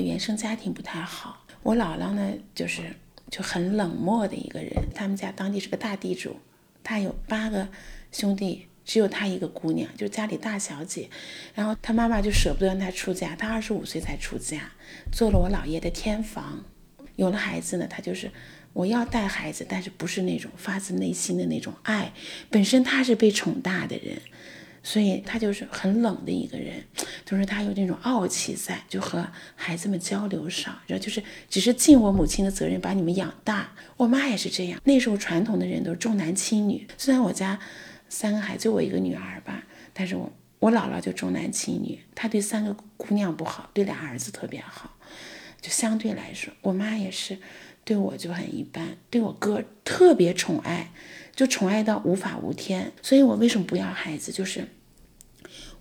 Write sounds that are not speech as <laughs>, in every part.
原生家庭不太好，我姥姥呢就是就很冷漠的一个人。他们家当地是个大地主，他有八个兄弟，只有他一个姑娘，就是家里大小姐。然后他妈妈就舍不得让他出嫁，他二十五岁才出嫁，做了我姥爷的天房。有了孩子呢，他就是我要带孩子，但是不是那种发自内心的那种爱。本身他是被宠大的人。所以他就是很冷的一个人，就是他有那种傲气在，就和孩子们交流少，然后就是只是尽我母亲的责任把你们养大。我妈也是这样，那时候传统的人都重男轻女。虽然我家三个孩子就我一个女儿吧，但是我我姥姥就重男轻女，她对三个姑娘不好，对俩儿子特别好。就相对来说，我妈也是对我就很一般，对我哥特别宠爱。就宠爱到无法无天，所以我为什么不要孩子？就是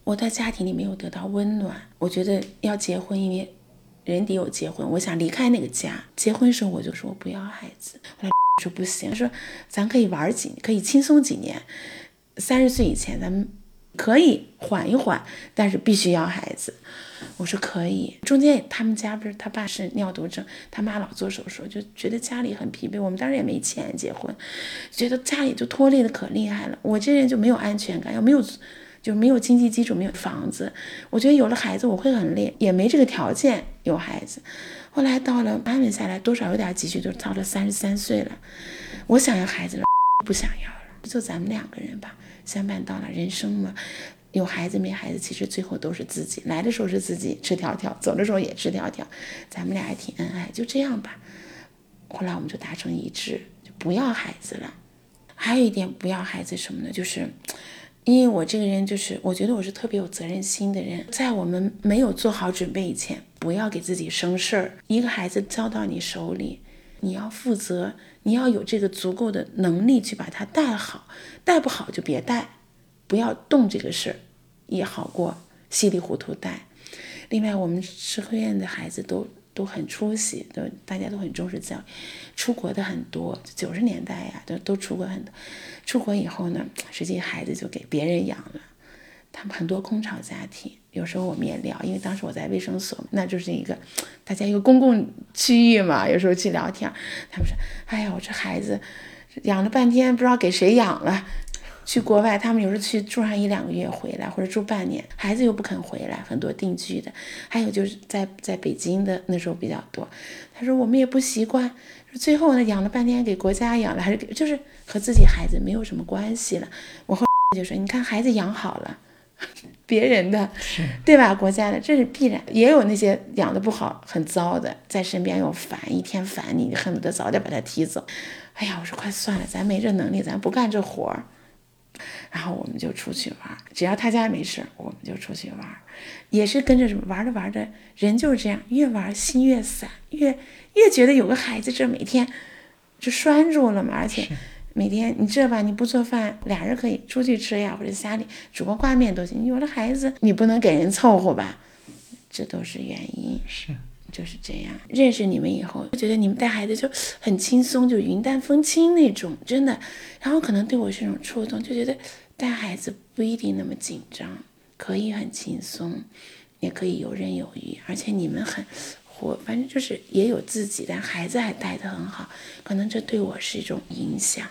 我在家庭里没有得到温暖。我觉得要结婚，因为人得有结婚。我想离开那个家。结婚时候我就说我不要孩子。后来说不行，说咱可以玩几，可以轻松几年。三十岁以前咱们可以缓一缓，但是必须要孩子。我说可以，中间他们家不是他爸是尿毒症，他妈老做手术，就觉得家里很疲惫。我们当时也没钱结婚，觉得家里就拖累的可厉害了。我这人就没有安全感，又没有就没有经济基础，没有房子。我觉得有了孩子我会很累，也没这个条件有孩子。后来到了安稳下来，多少有点积蓄，就到了三十三岁了。我想要孩子了，不想要了，就咱们两个人吧，相伴到了人生嘛。有孩子没孩子，其实最后都是自己来的时候是自己吃条条，走的时候也吃条条。咱们俩还挺恩爱，就这样吧。后来我们就达成一致，就不要孩子了。还有一点不要孩子什么呢？就是因为我这个人就是，我觉得我是特别有责任心的人，在我们没有做好准备以前，不要给自己生事儿。一个孩子交到你手里，你要负责，你要有这个足够的能力去把他带好，带不好就别带。不要动这个事儿，也好过稀里糊涂带。另外，我们社科院的孩子都都很出息，都大家都很重视教育，出国的很多。九十年代呀，都都出国很多。出国以后呢，实际孩子就给别人养了。他们很多空巢家庭，有时候我们也聊，因为当时我在卫生所，那就是一个大家一个公共区域嘛。有时候去聊天，他们说：“哎呀，我这孩子养了半天，不知道给谁养了。”去国外，他们有时候去住上一两个月回来，或者住半年，孩子又不肯回来，很多定居的，还有就是在在北京的那时候比较多。他说我们也不习惯，最后呢养了半天给国家养了，还是就是和自己孩子没有什么关系了。我后就说你看孩子养好了，<laughs> 别人的，对吧？国家的这是必然，也有那些养的不好很糟的，在身边又烦，一天烦你，恨不得早点把他踢走。哎呀，我说快算了，咱没这能力，咱不干这活儿。然后我们就出去玩，只要他家没事，我们就出去玩，也是跟着什么玩着玩着，人就是这样，越玩心越散，越越觉得有个孩子这每天就拴住了嘛，而且每天你这吧，你不做饭，俩人可以出去吃呀，或者家里煮个挂面都行。有了孩子，你不能给人凑合吧，这都是原因。是。就是这样，认识你们以后，我觉得你们带孩子就很轻松，就云淡风轻那种，真的。然后可能对我是一种触动，就觉得带孩子不一定那么紧张，可以很轻松，也可以游刃有余。而且你们很活，反正就是也有自己，但孩子还带得很好，可能这对我是一种影响。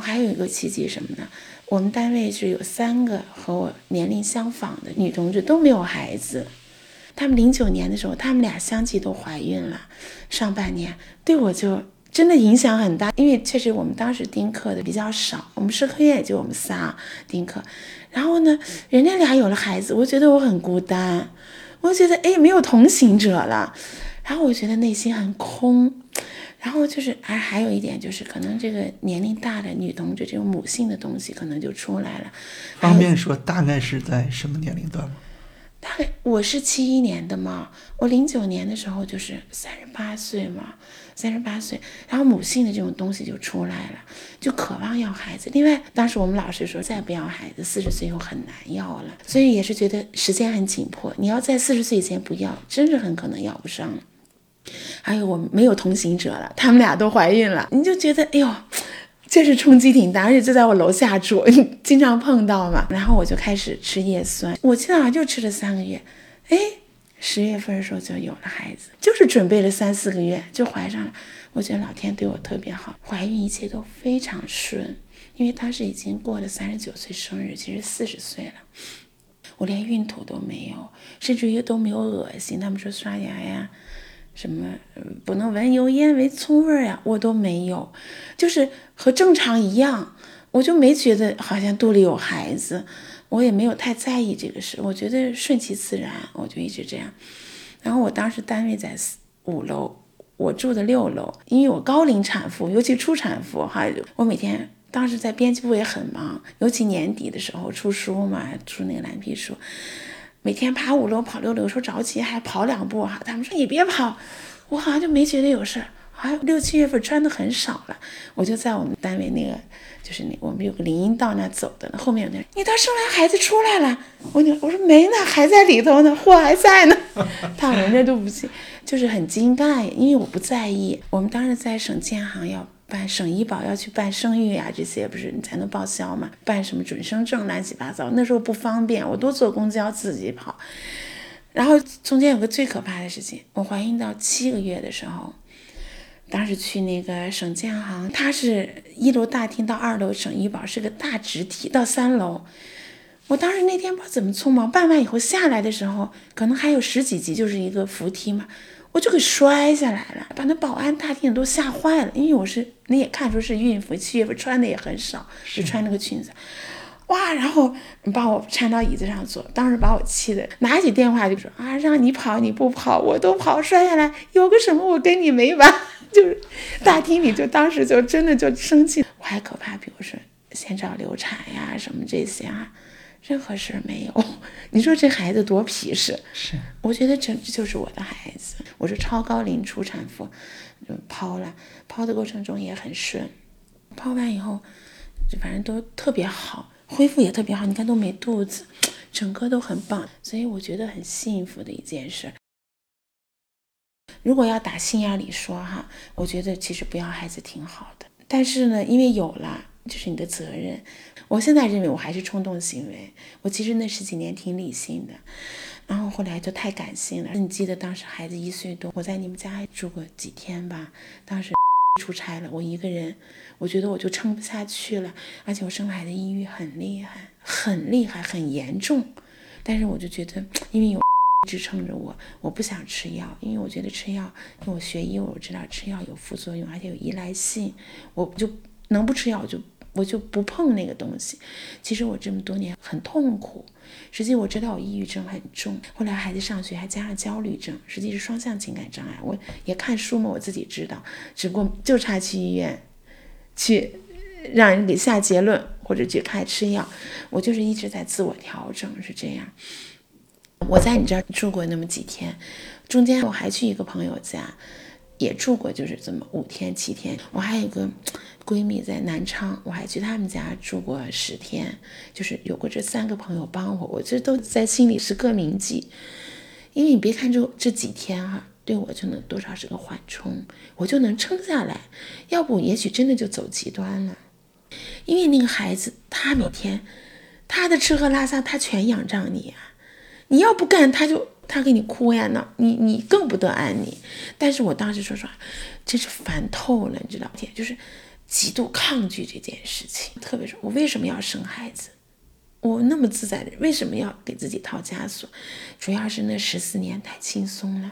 还有一个契机什么呢？我们单位是有三个和我年龄相仿的女同志都没有孩子。他们零九年的时候，他们俩相继都怀孕了，上半年对我就真的影响很大，因为确实我们当时丁克的比较少，我们社科院也就我们仨丁克，然后呢，人家俩有了孩子，我觉得我很孤单，我觉得哎没有同行者了，然后我觉得内心很空，然后就是还还有一点就是可能这个年龄大的女同志这种母性的东西可能就出来了，方便说大概是在什么年龄段吗？大概我是七一年的嘛，我零九年的时候就是三十八岁嘛，三十八岁，然后母性的这种东西就出来了，就渴望要孩子。另外，当时我们老师说再不要孩子，四十岁以后很难要了，所以也是觉得时间很紧迫。你要在四十岁以前不要，真是很可能要不上。还有我没有同行者了，他们俩都怀孕了，你就觉得哎呦。这是冲击挺大，而且就在我楼下住，<laughs> 经常碰到嘛。然后我就开始吃叶酸，我记得好像就吃了三个月，哎，十月份的时候就有了孩子，就是准备了三四个月就怀上了。我觉得老天对我特别好，怀孕一切都非常顺。因为当时已经过了三十九岁生日，其实四十岁了，我连孕吐都没有，甚至于都没有恶心。他们说刷牙呀，什么不能闻油烟、闻葱味儿呀，我都没有，就是和正常一样，我就没觉得好像肚里有孩子，我也没有太在意这个事，我觉得顺其自然，我就一直这样。然后我当时单位在五楼，我住的六楼，因为我高龄产妇，尤其初产妇哈，我每天。当时在编辑部也很忙，尤其年底的时候出书嘛，出那个蓝皮书，每天爬五楼跑六楼，有时候着急还跑两步哈。他们说你别跑，我好像就没觉得有事儿。好像六七月份穿的很少了，我就在我们单位那个，就是那我们有个林荫道那走的，后面有那，你到生完孩子出来了，我你我说没呢，还在里头呢，货还在呢，<laughs> 他人家都不信，就是很惊讶，因为我不在意。我们当时在省建行要。办省医保要去办？生育呀，这些不是你才能报销嘛？办？什么准生证，乱七八糟。那时候不方便，我都坐公交自己跑。然后中间有个最可怕的事情，我怀孕到七个月的时候，当时去那个省建行，它是一楼大厅到二楼省医保是个大直梯，到三楼。我当时那天不知道怎么匆忙，办？完以后下来的时候，可能还有十几级，就是一个扶梯嘛。我就给摔下来了，把那保安大厅都吓坏了。因为我是，你也看出是孕妇，七月份穿的也很少，就穿那个裙子，哇！然后把我搀到椅子上坐，当时把我气的，拿起电话就说啊，让你跑你不跑，我都跑，摔下来有个什么我跟你没完，<laughs> 就是大厅里就当时就真的就生气。我还可怕，比如说先兆流产呀什么这些啊。任何事儿没有，<laughs> 你说这孩子多皮实？是，我觉得这这就是我的孩子。我是超高龄初产妇，就剖了，剖的过程中也很顺，剖完以后，就反正都特别好，恢复也特别好。你看都没肚子，整个都很棒，所以我觉得很幸福的一件事。如果要打心眼里说哈，我觉得其实不要孩子挺好的，但是呢，因为有了，就是你的责任。我现在认为我还是冲动行为，我其实那十几年挺理性的，然后后来就太感性了。你记得当时孩子一岁多，我在你们家住过几天吧？当时出差了，我一个人，我觉得我就撑不下去了，而且我生孩子抑郁很厉害，很厉害，很严重。但是我就觉得，因为有 <laughs> 支撑着我，我不想吃药，因为我觉得吃药，因为我学医，我知道吃药有副作用，而且有依赖性，我就能不吃药就。我就不碰那个东西。其实我这么多年很痛苦，实际我知道我抑郁症很重。后来孩子上学还加上焦虑症，实际是双向情感障碍。我也看书嘛，我自己知道，只不过就差去医院，去让人给下结论或者去开吃药。我就是一直在自我调整，是这样。我在你这儿住过那么几天，中间我还去一个朋友家。也住过，就是这么五天七天。我还有个闺蜜在南昌，我还去他们家住过十天。就是有过这三个朋友帮我，我这都在心里是个铭记。因为你别看这这几天哈，对我就能多少是个缓冲，我就能撑下来。要不也许真的就走极端了。因为那个孩子，他每天他的吃喝拉撒，他全仰仗你啊。你要不干，他就。他给你哭呀闹，你你更不得安宁。但是我当时说实话，真是烦透了，你知道吗？就是极度抗拒这件事情。特别是我为什么要生孩子？我那么自在的，为什么要给自己套枷锁？主要是那十四年太轻松了。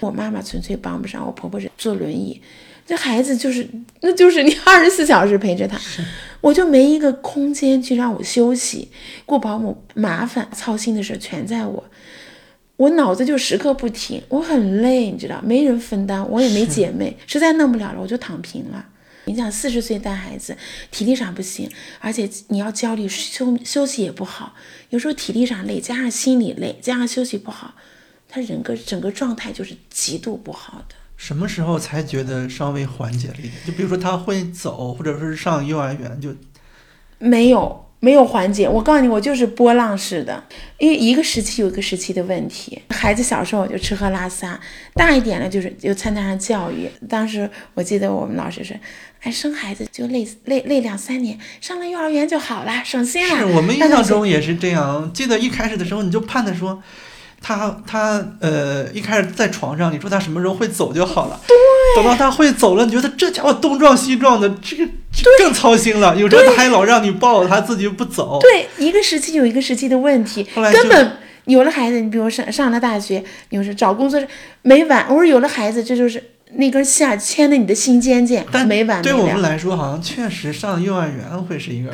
我妈妈纯粹帮不上，我婆婆是坐轮椅，这孩子就是，那就是你二十四小时陪着他，我就没一个空间去让我休息。雇保姆麻烦，操心的事全在我。我脑子就时刻不停，我很累，你知道，没人分担，我也没姐妹，实在弄不了了，我就躺平了。你想，四十岁带孩子，体力上不行，而且你要焦虑，休休息也不好，有时候体力上累，加上心理累，加上休息不好，他人个整个状态就是极度不好的。什么时候才觉得稍微缓解了一点？就比如说他会走，或者说是上幼儿园，就没有。没有缓解，我告诉你，我就是波浪式的，因为一个时期有一个时期的问题。孩子小时候就吃喝拉撒，大一点了就是就参加上教育。当时我记得我们老师说，哎，生孩子就累累累两三年，上了幼儿园就好了，省心了。是我们印象中也是这样。记得一开始的时候，你就盼着说，他他呃一开始在床上，你说他什么时候会走就好了。等到他会走了，你觉得这家伙东撞西撞的，这个这更操心了。有时候他还老让你抱，他自己不走。对，一个时期有一个时期的问题，根本有了孩子，你比如上上了大学，有时找工作没完。我说有了孩子，这就是那根线儿牵着你的心尖尖，但没完没对我们。来说，好像确实上幼儿园会是一个，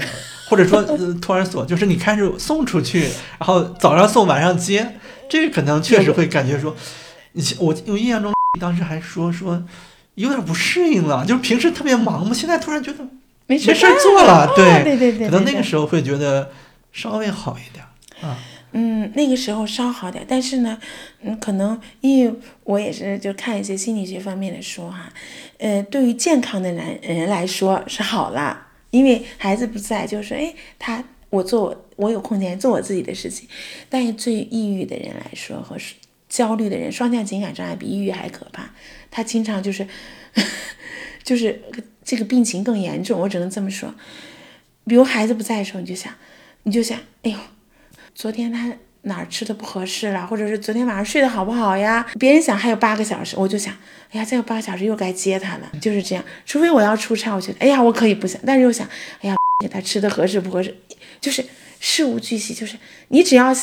或者说、呃、托儿所，就是你开始送出去，然后早上送，晚上接，这个可能确实会感觉说，你我我印象中当时还说说有点不适应了，就是平时特别忙嘛，现在突然觉得没没事儿做了，对对对对，可能那个时候会觉得稍微好一点啊。嗯，那个时候稍好点，但是呢，嗯，可能因为我也是就看一些心理学方面的书哈，呃，对于健康的男人来说是好了，因为孩子不在，就是哎，他我做我有空间做我自己的事情，但是对抑郁的人来说和焦虑的人，双向情感障碍比抑郁还可怕，他经常就是 <laughs> 就是这个病情更严重，我只能这么说。比如孩子不在的时候，你就想，你就想，哎呦。昨天他哪儿吃的不合适了，或者是昨天晚上睡得好不好呀？别人想还有八个小时，我就想，哎呀，再有八个小时又该接他了，就是这样。除非我要出差，我觉得，哎呀，我可以不想，但是又想，哎呀，给他吃的合适不合适，就是事无巨细，就是你只要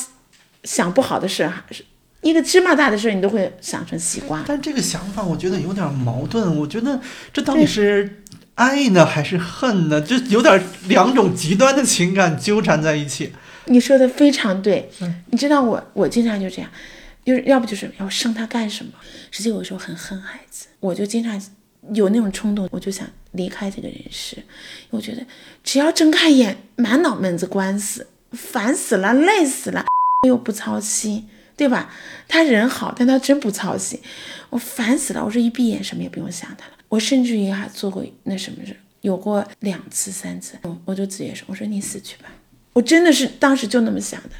想不好的事，一个芝麻大的事，你都会想成西瓜。但这个想法我觉得有点矛盾，我觉得这到底是爱呢还是恨呢？就有点两种极端的情感纠缠在一起。你说的非常对，嗯你知道我我经常就这样，就是要不就是要生他干什么？实际有时候很恨孩子，我就经常有那种冲动，我就想离开这个人世。我觉得只要睁开眼，满脑门子官司，烦死了，累死了，又不操心，对吧？他人好，但他真不操心，我烦死了。我说一闭眼什么也不用想他了。我甚至于还做过那什么事，有过两次、三次，我就直接说，我说你死去吧。我真的是当时就那么想的，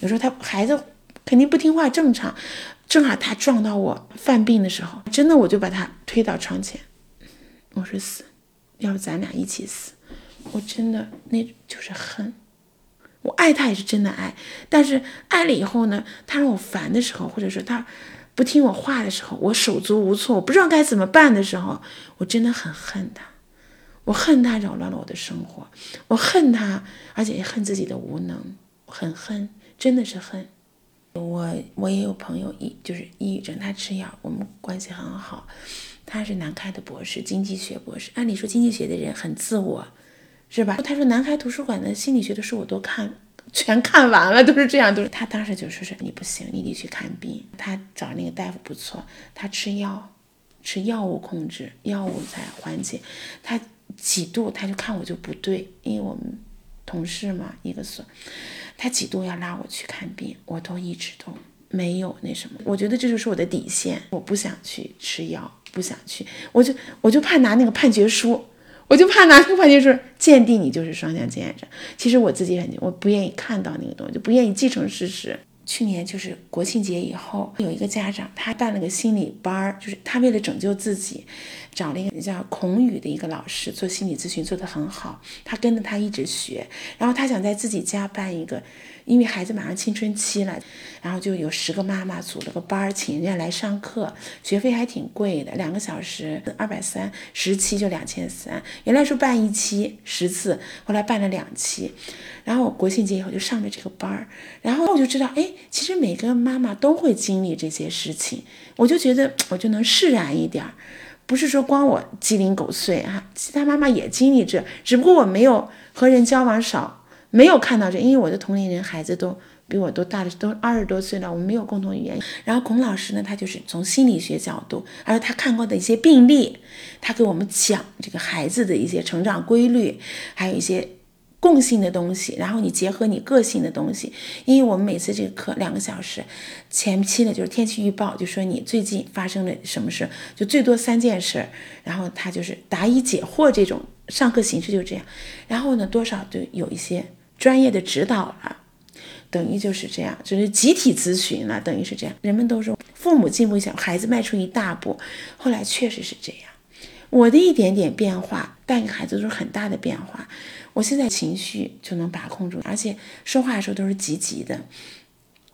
有时候他孩子肯定不听话，正常。正好他撞到我犯病的时候，真的我就把他推到床前，我说死，要不咱俩一起死。我真的那就是恨，我爱他也是真的爱，但是爱了以后呢，他让我烦的时候，或者说他不听我话的时候，我手足无措，我不知道该怎么办的时候，我真的很恨他。我恨他扰乱了我的生活，我恨他，而且也恨自己的无能，很恨，真的是恨。我我也有朋友抑就是抑郁症，他吃药，我们关系很好。他是南开的博士，经济学博士。按理说经济学的人很自我，是吧？他说南开图书馆的心理学的书我都看，全看完了，都是这样，都是。他当时就说是你不行，你得去看病。他找那个大夫不错，他吃药，吃药物控制，药物才缓解。他。几度他就看我就不对，因为我们同事嘛，一个所，他几度要拉我去看病，我都一直都没有那什么。我觉得这就是我的底线，我不想去吃药，不想去，我就我就怕拿那个判决书，我就怕拿那个判决书鉴定你就是双向经验者。其实我自己很，我不愿意看到那个东西，就不愿意继承事实。去年就是国庆节以后，有一个家长他办了个心理班儿，就是他为了拯救自己，找了一个叫孔宇的一个老师做心理咨询，做得很好。他跟着他一直学，然后他想在自己家办一个，因为孩子马上青春期了，然后就有十个妈妈组了个班儿，请人家来上课，学费还挺贵的，两个小时二百三，十期就两千三。原来说办一期十次，后来办了两期。然后我国庆节以后就上了这个班儿，然后我就知道，哎，其实每个妈妈都会经历这些事情，我就觉得我就能释然一点儿，不是说光我鸡零狗碎啊，其他妈妈也经历这，只不过我没有和人交往少，没有看到这，因为我的同龄人孩子都比我都大的，都二十多岁了，我们没有共同语言。然后孔老师呢，他就是从心理学角度，而且他看过的一些病例，他给我们讲这个孩子的一些成长规律，还有一些。共性的东西，然后你结合你个性的东西，因为我们每次这个课两个小时，前期呢就是天气预报，就说你最近发生了什么事，就最多三件事，然后他就是答疑解惑这种上课形式就这样，然后呢多少就有一些专业的指导了，等于就是这样，就是集体咨询了，等于是这样。人们都说父母进步一小，孩子迈出一大步，后来确实是这样。我的一点点变化带给孩子都是很大的变化。我现在情绪就能把控住，而且说话的时候都是积极的。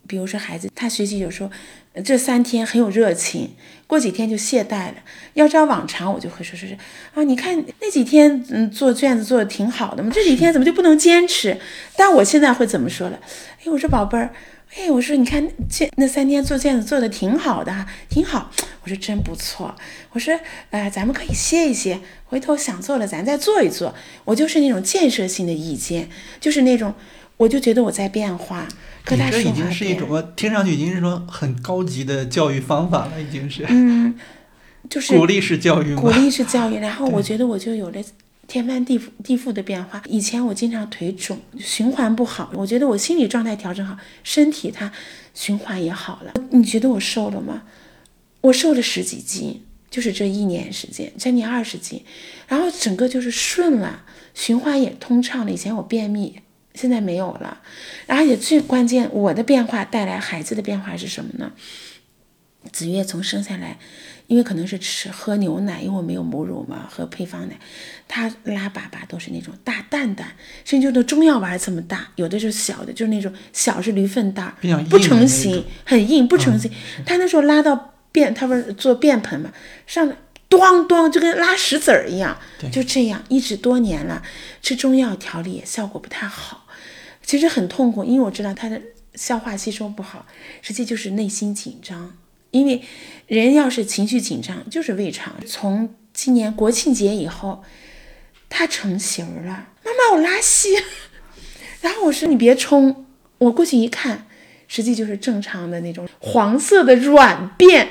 比如说孩子他学习有时候呃这三天很有热情，过几天就懈怠了。要照往常，我就会说说是啊，你看那几天嗯做卷子做的挺好的嘛，这几天怎么就不能坚持？但我现在会怎么说了？哎，我说宝贝儿。哎，我说你看这那三天做卷子做的挺好的哈，挺好。我说真不错。我说呃，咱们可以歇一歇，回头想做了咱再做一做。我就是那种建设性的意见，就是那种我就觉得我在变化。你这已经是一种听上去已经是说很高级的教育方法了，已经是嗯，就是鼓励式教育嘛。鼓励式教育，然后我觉得我就有了天翻地覆地覆的变化。以前我经常腿肿，循环不好，我觉得我心理状态调整好，身体它循环也好了。你觉得我瘦了吗？我瘦了十几斤，就是这一年时间，将近二十斤，然后整个就是顺了，循环也通畅了。以前我便秘，现在没有了。然后也最关键，我的变化带来孩子的变化是什么呢？子月从生下来，因为可能是吃喝牛奶，因为我没有母乳嘛，喝配方奶，他拉粑粑都是那种大蛋蛋，甚至就都中药丸这么大，有的是小的，就是那种小是驴粪蛋不成形，很硬，不成形。他那时候拉到便，他不是做便盆嘛，上来咣咣就跟拉石子儿一样，就这样一直多年了，吃中药调理也效果不太好，其实很痛苦，因为我知道他的消化吸收不好，实际就是内心紧张。因为人要是情绪紧张，就是胃肠。从今年国庆节以后，他成型了，妈妈我拉稀，<laughs> 然后我说你别冲，我过去一看，实际就是正常的那种黄色的软便，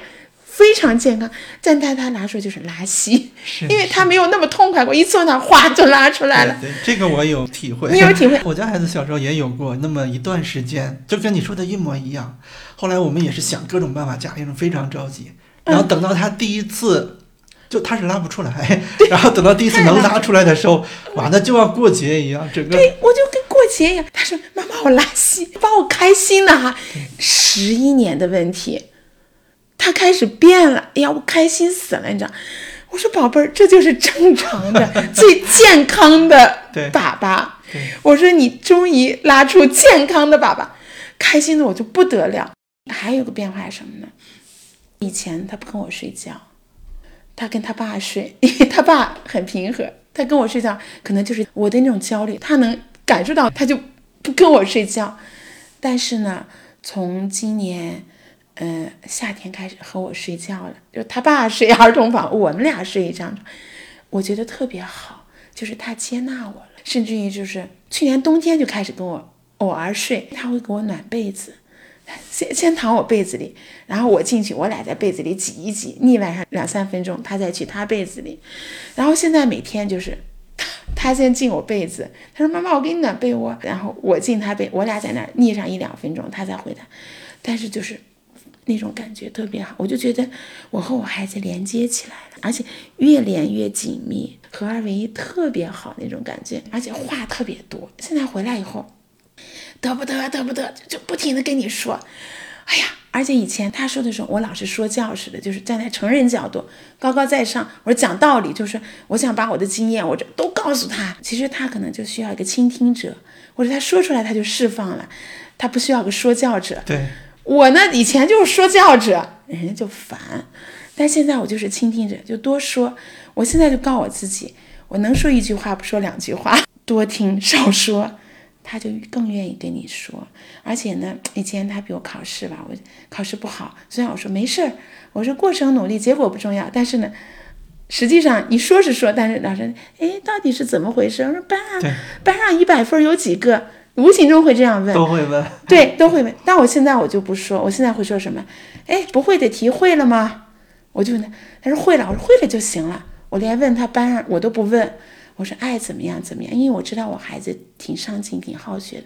非常健康。但对他来说就是拉稀，是因为他没有那么痛快过，一坐那哗就拉出来了。对，对这个我有体会。你有体会 <laughs> 我家孩子小时候也有过那么一段时间，就跟你说的一模一样。后来我们也是想各种办法，家里人非常着急。然后等到他第一次，就他是拉不出来，<laughs> 然后等到第一次能拉出来的时候，哇，那就要过节一样，整个对，我就跟过节一样。他说：“妈妈，我拉稀，把我开心的哈。”十一年的问题，他开始变了。哎呀，我开心死了，你知道？我说宝贝儿，这就是正常的、<laughs> 最健康的对粑粑。我说你终于拉出健康的粑粑，开心的我就不得了。还有个变化是什么呢？以前他不跟我睡觉，他跟他爸睡，因 <laughs> 为他爸很平和，他跟我睡觉可能就是我的那种焦虑，他能感受到，他就不跟我睡觉。但是呢，从今年，呃，夏天开始和我睡觉了，就他爸睡儿童房，我们俩睡一张床，我觉得特别好，就是他接纳我了，甚至于就是去年冬天就开始跟我偶尔睡，他会给我暖被子。先先躺我被子里，然后我进去，我俩在被子里挤一挤，腻歪上两三分钟，他再去他被子里。然后现在每天就是他先进我被子，他说妈妈我给你暖被窝，然后我进他被，我俩在那腻上一两分钟，他再回来。但是就是那种感觉特别好，我就觉得我和我孩子连接起来了，而且越连越紧密，合二为一，特别好那种感觉，而且话特别多。现在回来以后。得不得，得不得，就不停的跟你说，哎呀，而且以前他说的时候，我老是说教似的，就是站在成人角度，高高在上，我说讲道理，就是我想把我的经验，我这都告诉他。其实他可能就需要一个倾听者，或者他说出来他就释放了，他不需要个说教者。对，我呢以前就是说教者，人家就烦，但现在我就是倾听者，就多说。我现在就告我自己，我能说一句话不说两句话，多听少说。他就更愿意跟你说，而且呢，以前他比我考试吧，我考试不好，虽然我说没事儿，我说过程努力，结果不重要，但是呢，实际上你说是说，但是老师，哎，到底是怎么回事？我说班上班上一百分有几个？无形中会这样问，都会问。对，都会问。但我现在我就不说，我现在会说什么？哎，不会的题会了吗？我就问他，他说会了，我说会了就行了，我连问他班上我都不问。我说爱怎么样怎么样，因为我知道我孩子挺上进、挺好学的，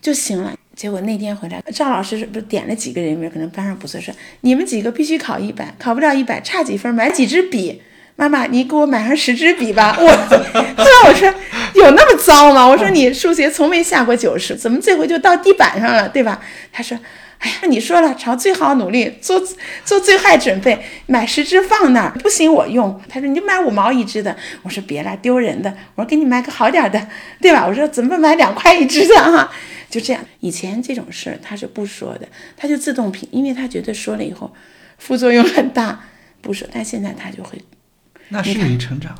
就行了。结果那天回来，赵老师不是点了几个人名，可能班上不错，说你们几个必须考一百，考不了一百，差几分买几支笔。妈妈，你给我买上十支笔吧。我，<laughs> 后来我说 <laughs> 有那么糟吗？我说你数学从没下过九十，怎么这回就到地板上了，对吧？他说。哎呀，你说了，朝最好努力，做做最坏准备，买十支放那儿，不行我用。他说你就买五毛一支的，我说别了，丢人的。我说给你买个好点的，对吧？我说怎么买两块一支的哈？就这样。以前这种事儿他是不说的，他就自动屏，因为他觉得说了以后副作用很大，不说。但现在他就会，那是你成长。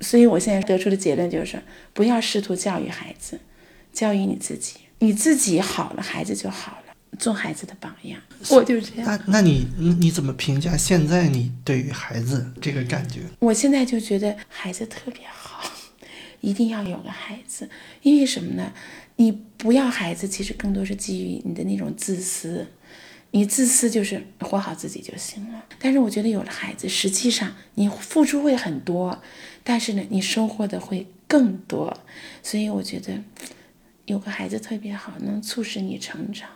所以我现在得出的结论就是，不要试图教育孩子，教育你自己，你自己好了，孩子就好了。做孩子的榜样，我就是这样。那那你你怎么评价现在你对于孩子这个感觉？我现在就觉得孩子特别好，一定要有个孩子，因为什么呢？你不要孩子，其实更多是基于你的那种自私。你自私就是活好自己就行了。但是我觉得有了孩子，实际上你付出会很多，但是呢，你收获的会更多。所以我觉得有个孩子特别好，能促使你成长。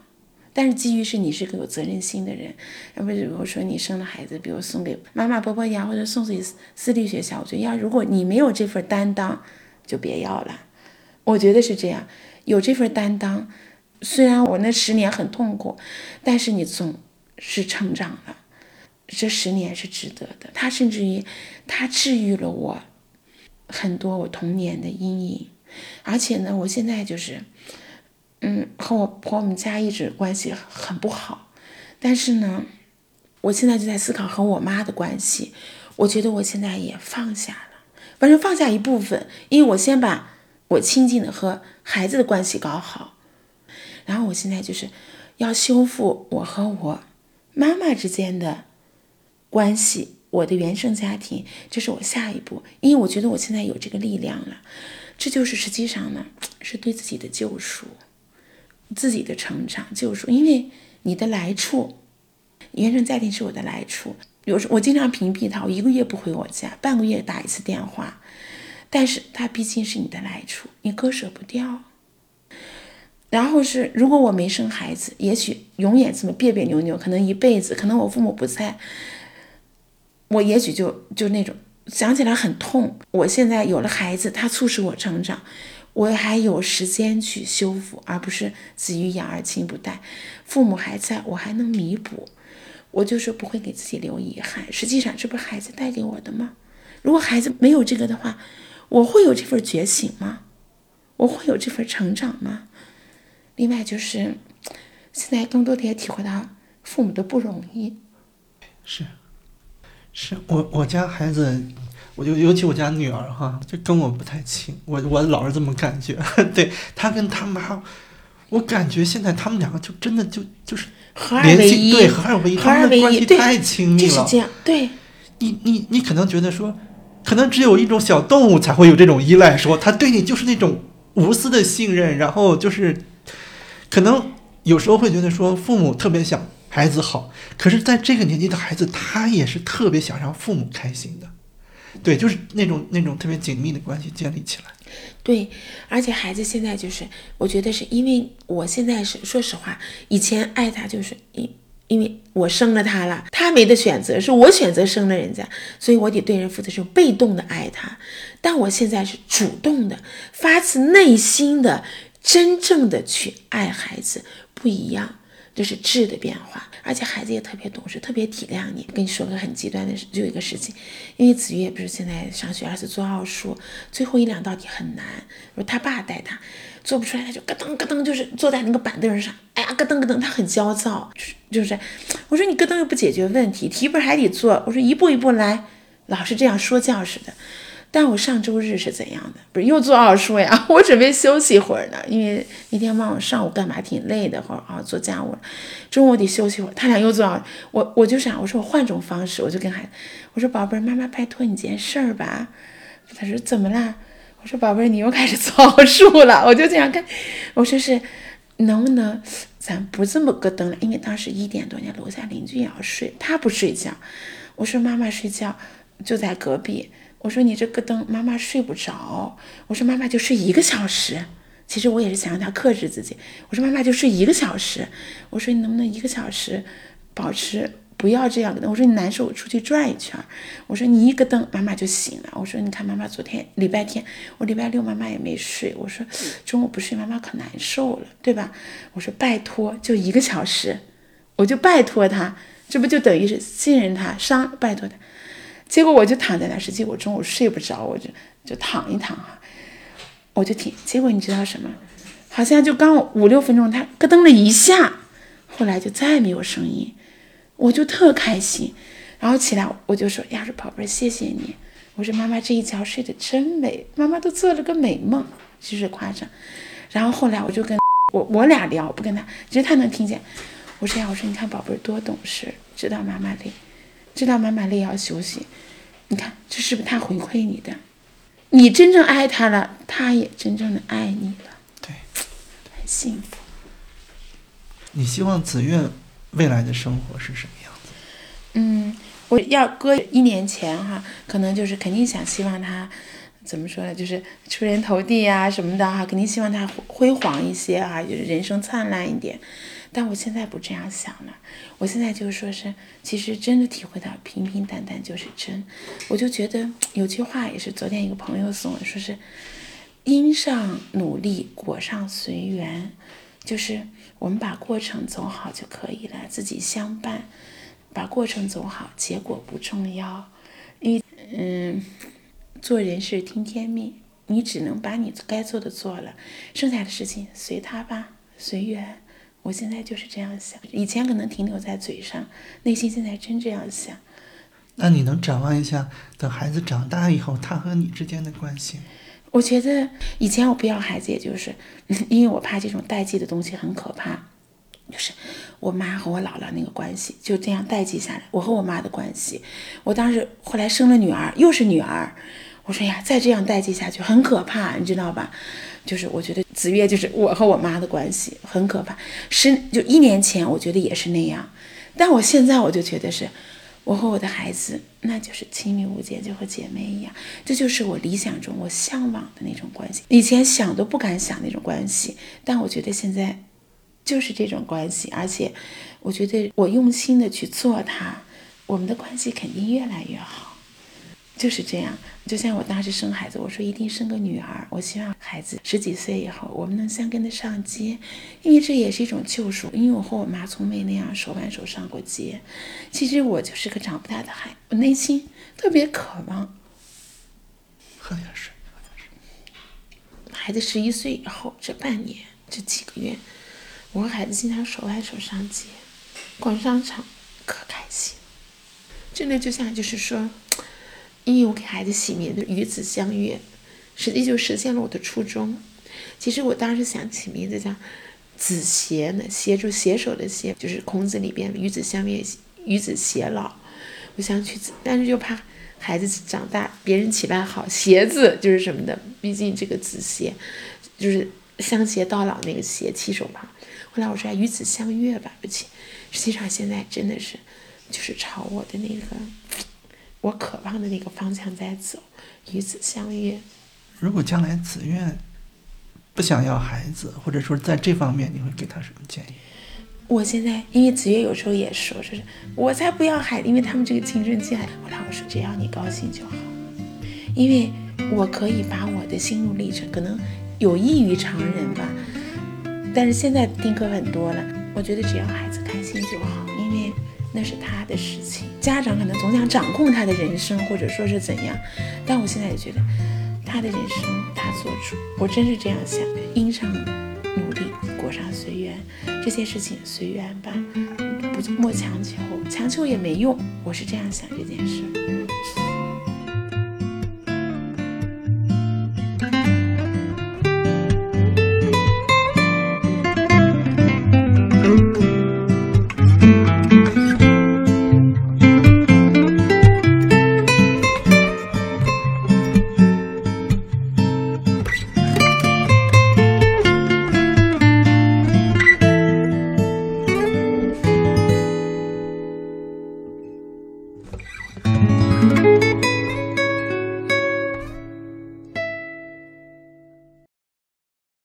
但是基于是你是个有责任心的人，要不如果说你生了孩子，比如送给妈妈婆婆养，或者送去私立学校，我觉得要如果你没有这份担当，就别要了。我觉得是这样，有这份担当，虽然我那十年很痛苦，但是你总是成长了，这十年是值得的。他甚至于他治愈了我很多我童年的阴影，而且呢，我现在就是。嗯，和我和我们家一直关系很不好，但是呢，我现在就在思考和我妈的关系。我觉得我现在也放下了，反正放下一部分，因为我先把我亲近的和孩子的关系搞好，然后我现在就是要修复我和我妈妈之间的关系，我的原生家庭，这是我下一步，因为我觉得我现在有这个力量了，这就是实际上呢，<tsk> 是对自己的救赎。自己的成长救赎，因为你的来处，原生家庭是我的来处。有时我经常屏蔽他，我一个月不回我家，半个月打一次电话。但是他毕竟是你的来处，你割舍不掉。然后是，如果我没生孩子，也许永远这么别别扭扭，可能一辈子，可能我父母不在，我也许就就那种想起来很痛。我现在有了孩子，他促使我成长。我还有时间去修复，而不是子欲养而亲不待。父母还在，我还能弥补，我就是不会给自己留遗憾。实际上，这不是孩子带给我的吗？如果孩子没有这个的话，我会有这份觉醒吗？我会有这份成长吗？另外就是，现在更多的也体会到父母的不容易。是，是我我家孩子。我就尤其我家女儿哈，就跟我不太亲，我我老是这么感觉。<laughs> 对她跟她妈，我感觉现在他们两个就真的就就是合二为一，对合二为一，他们的关系太亲密了。就是这样，对。你你你可能觉得说，可能只有一种小动物才会有这种依赖，说他对你就是那种无私的信任，然后就是可能有时候会觉得说，父母特别想孩子好，可是在这个年纪的孩子，他也是特别想让父母开心的。对，就是那种那种特别紧密的关系建立起来。对，而且孩子现在就是，我觉得是因为我现在是说实话，以前爱他就是因因为我生了他了，他没得选择，是我选择生了人家，所以我得对人负责，是被动的爱他。但我现在是主动的，发自内心的，真正的去爱孩子，不一样。这是质的变化，而且孩子也特别懂事，特别体谅你。跟你说个很极端的事，就一个事情，因为子越不是现在上学，而是做奥数，最后一两道题很难，说他爸带他做不出来，他就咯噔咯噔，就是坐在那个板凳上，哎呀咯噔咯噔，他很焦躁，就是，我说你咯噔又不解决问题，题本还得做，我说一步一步来，老是这样说教似的。但我上周日是怎样的？不是又做奥数呀？<laughs> 我准备休息会儿呢，因为那天忘了上午干嘛，挺累的，或者啊做家务。中午得休息会儿。他俩又做奥，我我就想，我说我换种方式，我就跟孩子，我说宝贝儿，妈妈拜托你件事儿吧。他说怎么啦？我说宝贝儿，你又开始做奥数了。<laughs> 我就这样看，我说是能不能咱不这么咯噔了？因为当时一点多，家楼下邻居也要睡，他不睡觉。我说妈妈睡觉就在隔壁。我说你这咯噔，妈妈睡不着。我说妈妈就睡一个小时。其实我也是想让他克制自己。我说妈妈就睡一个小时。我说你能不能一个小时保持不要这样？我说你难受，我出去转一圈。我说你一咯噔，妈妈就醒了。我说你看妈妈昨天礼拜天，我礼拜六妈妈也没睡。我说中午不睡，妈妈可难受了，对吧？我说拜托，就一个小时，我就拜托他，这不就等于是信任他，伤拜托他。结果我就躺在那，实际我中午睡不着，我就就躺一躺哈，我就挺。结果你知道什么？好像就刚五六分钟，他咯噔了一下，后来就再也没有声音，我就特开心。然后起来我就说：“呀，说宝贝儿，谢谢你。”我说：“妈妈这一觉睡得真美，妈妈都做了个美梦，就是夸张。”然后后来我就跟我我俩聊，不跟他，其实他能听见。我说呀，我说你看宝贝多懂事，知道妈妈累，知道妈妈累要休息。你看这是不是他回馈你的？你真正爱他了，他也真正的爱你了，对，很幸福。你希望子越未来的生活是什么样子？嗯，我要搁一年前哈，可能就是肯定想希望他怎么说呢，就是出人头地啊、什么的哈，肯定希望他辉煌一些啊，就是人生灿烂一点。但我现在不这样想了，我现在就是说是，其实真的体会到平平淡淡就是真。我就觉得有句话也是昨天一个朋友送我，说是因上努力，果上随缘，就是我们把过程走好就可以了，自己相伴，把过程走好，结果不重要。因为嗯，做人是听天命，你只能把你该做的做了，剩下的事情随他吧，随缘。我现在就是这样想，以前可能停留在嘴上，内心现在真这样想。那你能展望一下，等孩子长大以后，他和你之间的关系？我觉得以前我不要孩子，也就是 <laughs> 因为我怕这种代际的东西很可怕，就是我妈和我姥姥那个关系就这样代际下来，我和我妈的关系，我当时后来生了女儿，又是女儿，我说呀，再这样代际下去很可怕，你知道吧？就是我觉得子越就是我和我妈的关系很可怕，十就一年前我觉得也是那样，但我现在我就觉得是，我和我的孩子那就是亲密无间，就和姐妹一样，这就是我理想中我向往的那种关系。以前想都不敢想那种关系，但我觉得现在就是这种关系，而且我觉得我用心的去做它，我们的关系肯定越来越好。就是这样，就像我当时生孩子，我说一定生个女儿，我希望孩子十几岁以后，我们能先跟得上街，因为这也是一种救赎。因为我和我妈从没那样手挽手上过街。其实我就是个长不大的孩，我内心特别渴望。喝点水，喝点水。孩子十一岁以后，这半年这几个月，我和孩子经常手挽手上街，逛商场，可开心。真的就像就是说。因为我给孩子起名字“与子相悦”，实际就实现了我的初衷。其实我当时想起名字叫“子协”呢，协助携手的协，就是孔子里边“与子相悦，与子偕老”。我想取子，但是又怕孩子长大，别人起外号“协子”就是什么的。毕竟这个“子协”就是相携到老那个“协”气手旁。后来我说“与子相悦”吧，不起。实际上现在真的是，就是朝我的那个。我渴望的那个方向在走，与子相约。如果将来子愿不想要孩子，或者说在这方面，你会给他什么建议？我现在因为子越有时候也说，说是我才不要孩子，因为他们这个青春期。后来我说，只要你高兴就好，因为我可以把我的心路历程可能有异于常人吧，但是现在丁克很多了，我觉得只要孩子开心就好。那是他的事情，家长可能总想掌控他的人生，或者说是怎样。但我现在也觉得，他的人生他做主，我真是这样想。因上努力，果上随缘，这些事情随缘吧，不莫强求，强求也没用。我是这样想这件事。